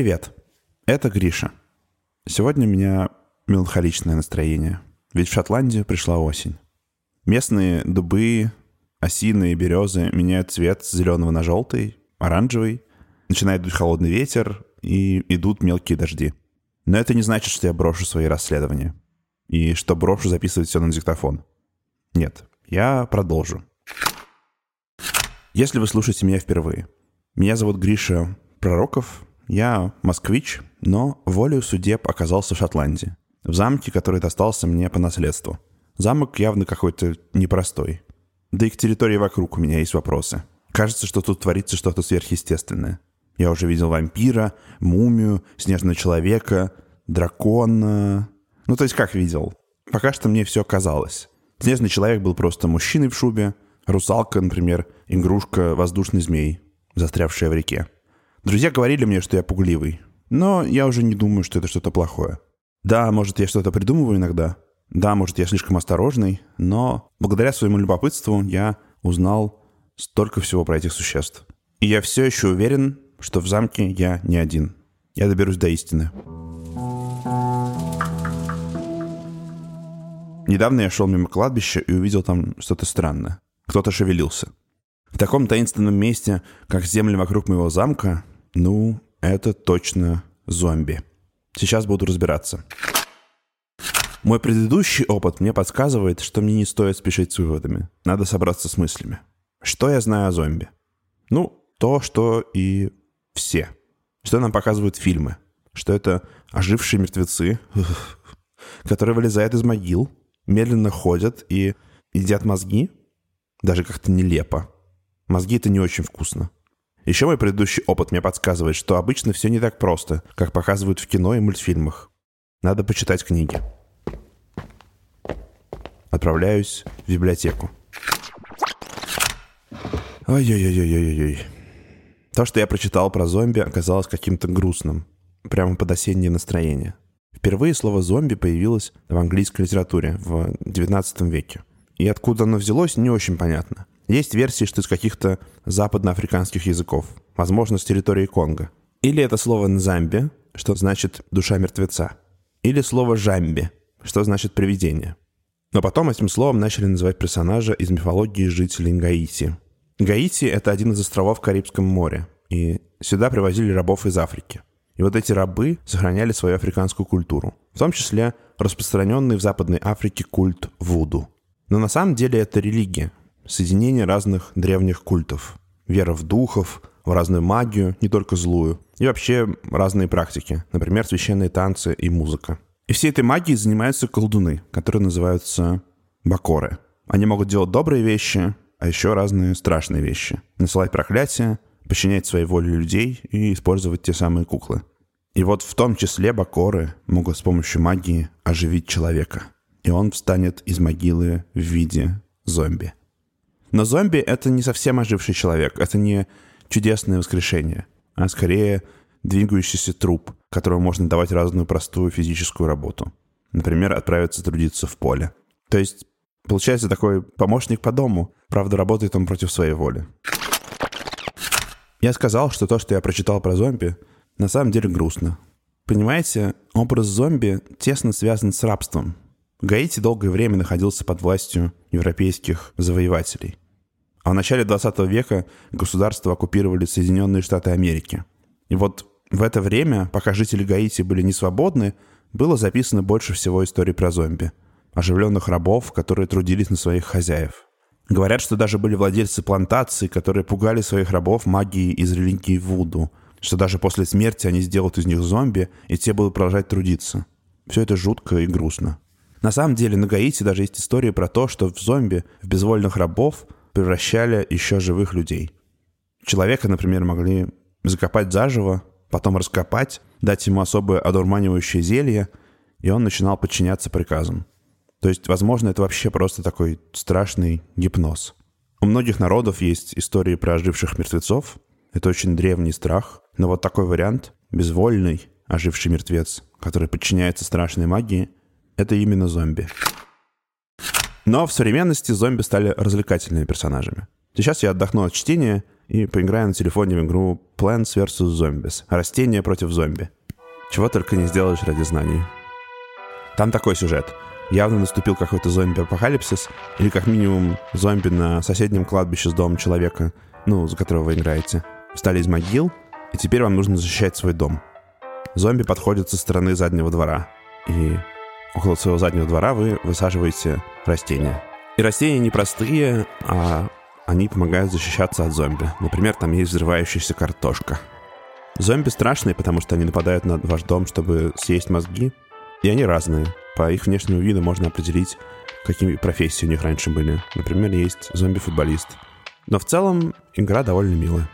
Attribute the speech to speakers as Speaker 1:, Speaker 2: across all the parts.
Speaker 1: Привет, это Гриша. Сегодня у меня меланхоличное настроение, ведь в Шотландию пришла осень. Местные дубы, осины и березы меняют цвет с зеленого на желтый, оранжевый, начинает дуть холодный ветер и идут мелкие дожди. Но это не значит, что я брошу свои расследования и что брошу записывать все на диктофон. Нет, я продолжу. Если вы слушаете меня впервые, меня зовут Гриша Пророков, я москвич, но волею судеб оказался в Шотландии, в замке, который достался мне по наследству. Замок явно какой-то непростой. Да и к территории вокруг у меня есть вопросы. Кажется, что тут творится что-то сверхъестественное. Я уже видел вампира, мумию, снежного человека, дракона. Ну, то есть как видел? Пока что мне все казалось. Снежный человек был просто мужчиной в шубе, русалка, например, игрушка воздушный змей, застрявшая в реке. Друзья говорили мне, что я пугливый, но я уже не думаю, что это что-то плохое. Да, может, я что-то придумываю иногда. Да, может, я слишком осторожный, но благодаря своему любопытству я узнал столько всего про этих существ. И я все еще уверен, что в замке я не один. Я доберусь до истины. Недавно я шел мимо кладбища и увидел там что-то странное. Кто-то шевелился. В таком таинственном месте, как земли вокруг моего замка, ну, это точно зомби. Сейчас буду разбираться. Мой предыдущий опыт мне подсказывает, что мне не стоит спешить с выводами. Надо собраться с мыслями. Что я знаю о зомби? Ну, то, что и все. Что нам показывают фильмы. Что это ожившие мертвецы, которые вылезают из могил, медленно ходят и едят мозги. Даже как-то нелепо. Мозги — это не очень вкусно. Еще мой предыдущий опыт мне подсказывает, что обычно все не так просто, как показывают в кино и мультфильмах. Надо почитать книги. Отправляюсь в библиотеку. Ой-ой-ой-ой-ой-ой. То, что я прочитал про зомби, оказалось каким-то грустным. Прямо под осеннее настроение. Впервые слово «зомби» появилось в английской литературе в XIX веке. И откуда оно взялось, не очень понятно. Есть версии, что из каких-то западноафриканских языков, возможно, с территории Конго. Или это слово «нзамби», что значит «душа мертвеца». Или слово «жамби», что значит «привидение». Но потом этим словом начали называть персонажа из мифологии жителей Гаити. Гаити — это один из островов в Карибском море, и сюда привозили рабов из Африки. И вот эти рабы сохраняли свою африканскую культуру, в том числе распространенный в Западной Африке культ Вуду. Но на самом деле это религия, соединение разных древних культов. Вера в духов, в разную магию, не только злую. И вообще разные практики, например, священные танцы и музыка. И всей этой магией занимаются колдуны, которые называются бакоры. Они могут делать добрые вещи, а еще разные страшные вещи. Насылать проклятия, подчинять своей воле людей и использовать те самые куклы. И вот в том числе бакоры могут с помощью магии оживить человека. И он встанет из могилы в виде зомби. Но зомби — это не совсем оживший человек, это не чудесное воскрешение, а скорее двигающийся труп, которому можно давать разную простую физическую работу. Например, отправиться трудиться в поле. То есть, получается такой помощник по дому, правда, работает он против своей воли. Я сказал, что то, что я прочитал про зомби, на самом деле грустно. Понимаете, образ зомби тесно связан с рабством. Гаити долгое время находился под властью европейских завоевателей. А в начале 20 века государство оккупировали Соединенные Штаты Америки. И вот в это время, пока жители Гаити были не свободны, было записано больше всего историй про зомби. Оживленных рабов, которые трудились на своих хозяев. Говорят, что даже были владельцы плантаций, которые пугали своих рабов магией из религии Вуду, что даже после смерти они сделают из них зомби, и те будут продолжать трудиться. Все это жутко и грустно. На самом деле на Гаити даже есть история про то, что в зомби, в безвольных рабов превращали еще живых людей. Человека, например, могли закопать заживо, потом раскопать, дать ему особое одурманивающее зелье, и он начинал подчиняться приказам. То есть, возможно, это вообще просто такой страшный гипноз. У многих народов есть истории про оживших мертвецов. Это очень древний страх. Но вот такой вариант, безвольный оживший мертвец, который подчиняется страшной магии, это именно зомби. Но в современности зомби стали развлекательными персонажами. Сейчас я отдохну от чтения и поиграю на телефоне в игру Plants vs. Zombies. Растения против зомби. Чего только не сделаешь ради знаний. Там такой сюжет. Явно наступил какой-то зомби-апокалипсис, или как минимум зомби на соседнем кладбище с домом человека, ну, за которого вы играете, встали из могил, и теперь вам нужно защищать свой дом. Зомби подходят со стороны заднего двора, и около своего заднего двора вы высаживаете растения. И растения не простые, а они помогают защищаться от зомби. Например, там есть взрывающаяся картошка. Зомби страшные, потому что они нападают на ваш дом, чтобы съесть мозги. И они разные. По их внешнему виду можно определить, какими профессии у них раньше были. Например, есть зомби-футболист. Но в целом игра довольно милая.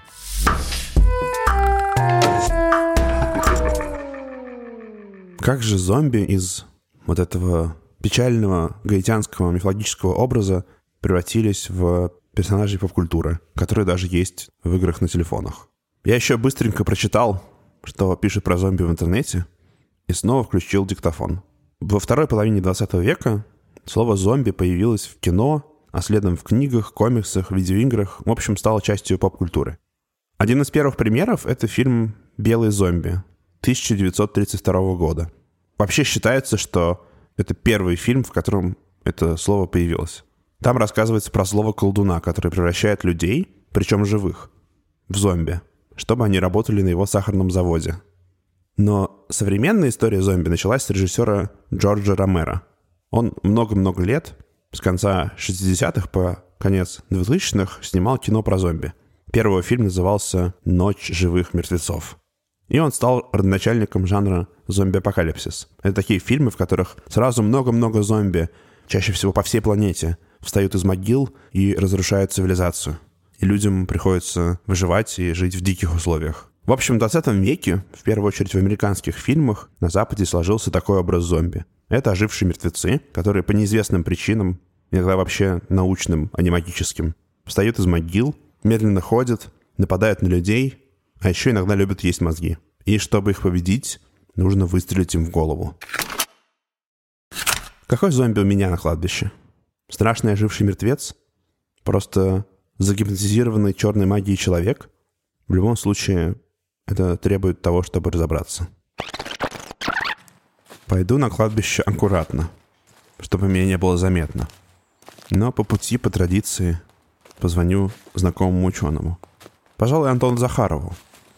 Speaker 1: Как же зомби из вот этого печального гаитянского мифологического образа превратились в персонажей поп-культуры, которые даже есть в играх на телефонах. Я еще быстренько прочитал, что пишет про зомби в интернете, и снова включил диктофон. Во второй половине 20 века слово «зомби» появилось в кино, а следом в книгах, комиксах, видеоиграх, в общем, стало частью поп-культуры. Один из первых примеров — это фильм «Белый зомби» 1932 года. Вообще считается, что это первый фильм, в котором это слово появилось. Там рассказывается про злого колдуна, который превращает людей, причем живых, в зомби, чтобы они работали на его сахарном заводе. Но современная история зомби началась с режиссера Джорджа Ромера. Он много-много лет, с конца 60-х по конец 2000-х, снимал кино про зомби. Первый фильм назывался «Ночь живых мертвецов». И он стал родоначальником жанра зомби-апокалипсис. Это такие фильмы, в которых сразу много-много зомби, чаще всего по всей планете, встают из могил и разрушают цивилизацию. И людям приходится выживать и жить в диких условиях. В общем, в 20 веке, в первую очередь в американских фильмах, на Западе сложился такой образ зомби. Это ожившие мертвецы, которые по неизвестным причинам, иногда вообще научным, а не магическим, встают из могил, медленно ходят, нападают на людей, а еще иногда любят есть мозги. И чтобы их победить, нужно выстрелить им в голову. Какой зомби у меня на кладбище? Страшный оживший мертвец? Просто загипнотизированный черной магией человек? В любом случае, это требует того, чтобы разобраться. Пойду на кладбище аккуратно, чтобы меня не было заметно. Но по пути, по традиции, позвоню знакомому ученому. Пожалуй, Антону Захарову,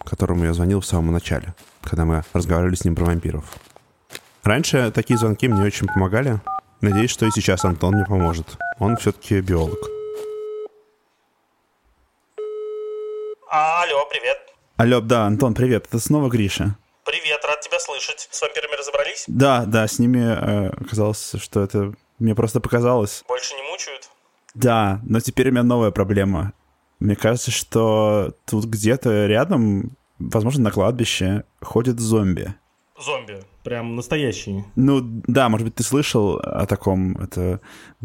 Speaker 1: которому я звонил в самом начале, когда мы разговаривали с ним про вампиров. Раньше такие звонки мне очень помогали, Надеюсь, что и сейчас Антон мне поможет. Он все-таки биолог.
Speaker 2: алло, привет.
Speaker 1: Алло, да, Антон, привет. Это снова Гриша.
Speaker 2: Привет, рад тебя слышать. С вампирами разобрались?
Speaker 1: Да, да, с ними э, оказалось, что это мне просто показалось.
Speaker 2: Больше не мучают?
Speaker 1: Да, но теперь у меня новая проблема. Мне кажется, что тут где-то рядом, возможно, на кладбище, ходят зомби.
Speaker 2: Зомби? прям настоящие.
Speaker 1: Ну да, может быть, ты слышал о таком. Это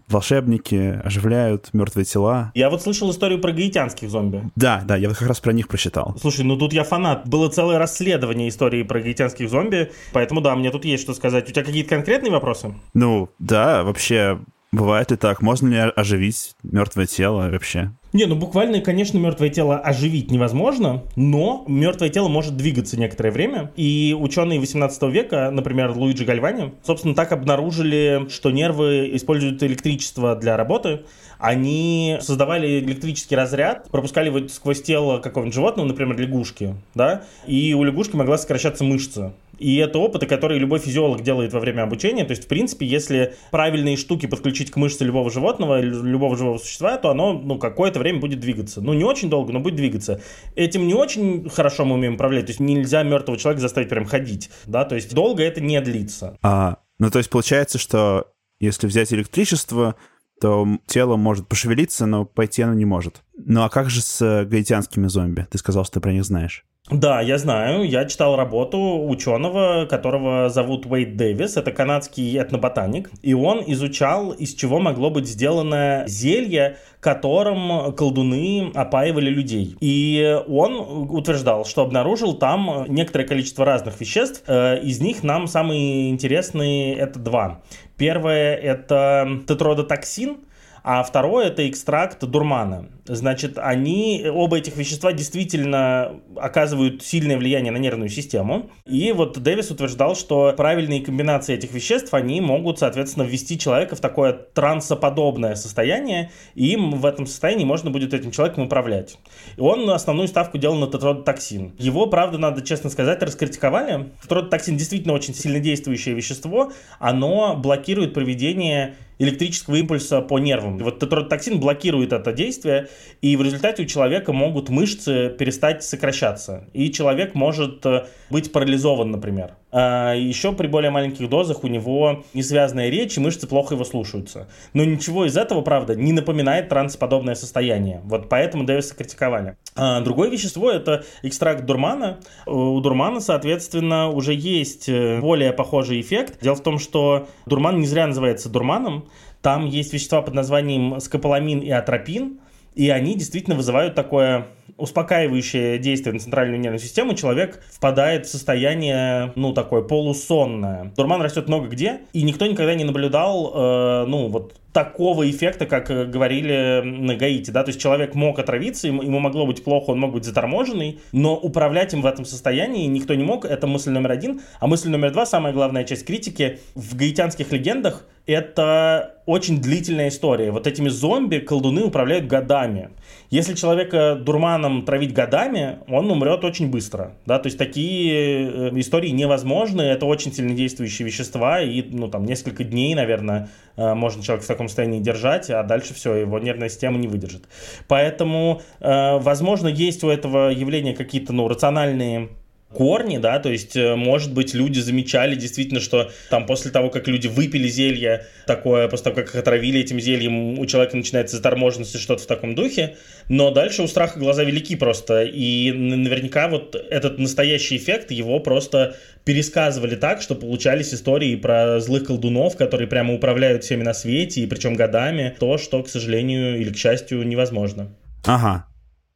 Speaker 1: волшебники оживляют мертвые тела.
Speaker 2: Я вот слышал историю про гаитянских зомби.
Speaker 1: Да, да, я вот как раз про них прочитал.
Speaker 2: Слушай, ну тут я фанат. Было целое расследование истории про гаитянских зомби, поэтому да, мне тут есть что сказать. У тебя какие-то конкретные вопросы?
Speaker 1: Ну, да, вообще, бывает ли так? Можно ли оживить мертвое тело вообще?
Speaker 2: Не, ну буквально, конечно, мертвое тело оживить невозможно, но мертвое тело может двигаться некоторое время. И ученые 18 века, например, Луиджи Гальвани, собственно, так обнаружили, что нервы используют электричество для работы. Они создавали электрический разряд, пропускали его сквозь тело какого-нибудь животного, например, лягушки, да, и у лягушки могла сокращаться мышца. И это опыты, которые любой физиолог делает во время обучения. То есть, в принципе, если правильные штуки подключить к мышце любого животного, любого живого существа, то оно ну, какое-то время будет двигаться. Ну, не очень долго, но будет двигаться. Этим не очень хорошо мы умеем управлять. То есть, нельзя мертвого человека заставить прям ходить. Да? То есть, долго это не длится.
Speaker 1: А, ну, то есть, получается, что если взять электричество, то тело может пошевелиться, но пойти оно не может. Ну а как же с гаитянскими зомби? Ты сказал, что ты про них знаешь.
Speaker 2: Да, я знаю. Я читал работу ученого, которого зовут Уэйд Дэвис. Это канадский этноботаник. И он изучал, из чего могло быть сделано зелье, которым колдуны опаивали людей. И он утверждал, что обнаружил там некоторое количество разных веществ. Э, из них нам самые интересные это два. Первое — это тетродотоксин — а второе это экстракт дурмана. Значит, они, оба этих вещества действительно оказывают сильное влияние на нервную систему. И вот Дэвис утверждал, что правильные комбинации этих веществ, они могут, соответственно, ввести человека в такое трансоподобное состояние, и им в этом состоянии можно будет этим человеком управлять. И он основную ставку делал на тетродотоксин. Его, правда, надо честно сказать, раскритиковали. Тетродотоксин действительно очень сильнодействующее вещество. Оно блокирует проведение электрического импульса по нервам. Вот тетродотоксин блокирует это действие, и в результате у человека могут мышцы перестать сокращаться, и человек может э, быть парализован, например. А еще при более маленьких дозах у него несвязанная речь, и мышцы плохо его слушаются. Но ничего из этого, правда, не напоминает трансподобное состояние. Вот поэтому Дэвиса критиковали. А другое вещество – это экстракт дурмана. У дурмана, соответственно, уже есть э, более похожий эффект. Дело в том, что дурман не зря называется дурманом. Там есть вещества под названием скополамин и атропин, и они действительно вызывают такое успокаивающее действие на центральную нервную систему, человек впадает в состояние, ну, такое полусонное. Дурман растет много где, и никто никогда не наблюдал, э, ну, вот такого эффекта, как э, говорили на Гаити, да, то есть человек мог отравиться, ему, ему могло быть плохо, он мог быть заторможенный, но управлять им в этом состоянии никто не мог, это мысль номер один. А мысль номер два, самая главная часть критики, в гаитянских легендах это очень длительная история. Вот этими зомби колдуны управляют годами. Если человека дурманом травить годами, он умрет очень быстро. Да? То есть такие э, истории невозможны, это очень сильнодействующие вещества, и ну, там, несколько дней, наверное, э, можно человек в таком состоянии держать, а дальше все, его нервная система не выдержит. Поэтому, э, возможно, есть у этого явления какие-то ну, рациональные корни, да, то есть, э, может быть, люди замечали действительно, что там после того, как люди выпили зелье такое, после того, как их отравили этим зельем, у человека начинается заторможенность и что-то в таком духе, но дальше у страха глаза велики просто, и наверняка вот этот настоящий эффект, его просто пересказывали так, что получались истории про злых колдунов, которые прямо управляют всеми на свете, и причем годами, то, что, к сожалению или к счастью, невозможно.
Speaker 1: Ага.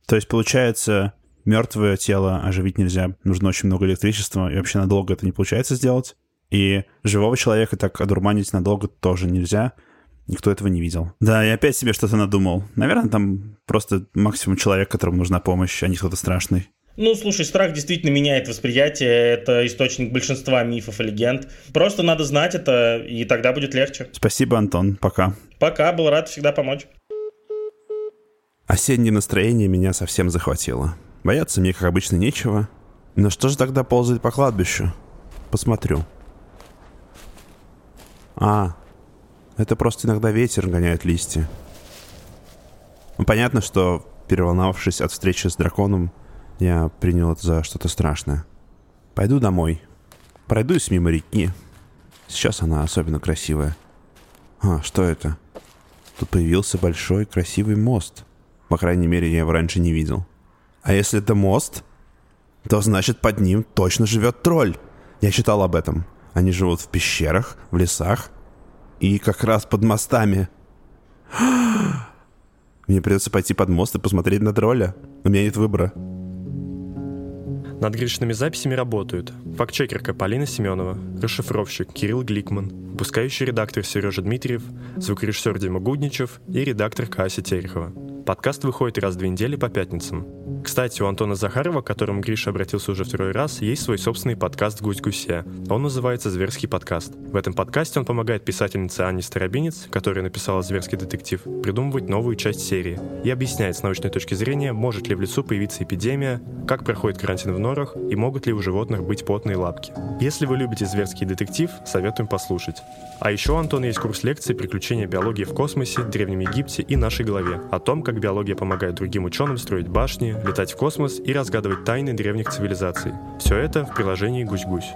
Speaker 1: То есть, получается, мертвое тело оживить нельзя. Нужно очень много электричества, и вообще надолго это не получается сделать. И живого человека так одурманить надолго тоже нельзя. Никто этого не видел. Да, я опять себе что-то надумал. Наверное, там просто максимум человек, которому нужна помощь, а не кто-то страшный.
Speaker 2: Ну, слушай, страх действительно меняет восприятие. Это источник большинства мифов и легенд. Просто надо знать это, и тогда будет легче.
Speaker 1: Спасибо, Антон. Пока.
Speaker 2: Пока, был рад всегда помочь.
Speaker 1: Осеннее настроение меня совсем захватило. Бояться мне, как обычно, нечего. Но что же тогда ползает по кладбищу? Посмотрю. А, это просто иногда ветер гоняет листья. Ну, понятно, что, переволновавшись от встречи с драконом, я принял это за что-то страшное. Пойду домой. Пройдусь мимо реки. Сейчас она особенно красивая. А, что это? Тут появился большой красивый мост. По крайней мере, я его раньше не видел. А если это мост, то значит под ним точно живет тролль. Я читал об этом. Они живут в пещерах, в лесах и как раз под мостами. Мне придется пойти под мост и посмотреть на тролля. У меня нет выбора.
Speaker 3: Над Гришными записями работают фактчекерка Полина Семенова, расшифровщик Кирилл Гликман, выпускающий редактор Сережа Дмитриев, звукорежиссер Дима Гудничев и редактор Кася Терехова. Подкаст выходит раз в две недели по пятницам. Кстати, у Антона Захарова, к которому Гриша обратился уже второй раз, есть свой собственный подкаст «Гусь-гуся». Он называется «Зверский подкаст». В этом подкасте он помогает писательнице Анне Старобинец, которая написала «Зверский детектив», придумывать новую часть серии и объясняет с научной точки зрения, может ли в лесу появиться эпидемия, как проходит карантин в норах и могут ли у животных быть потные лапки. Если вы любите «Зверский детектив», советуем послушать. А еще у Антона есть курс лекций «Приключения биологии в космосе», Древнем Египте и нашей голове о том, как биология помогает другим ученым строить башни, летать в космос и разгадывать тайны древних цивилизаций. Все это в приложении «Гусь-гусь».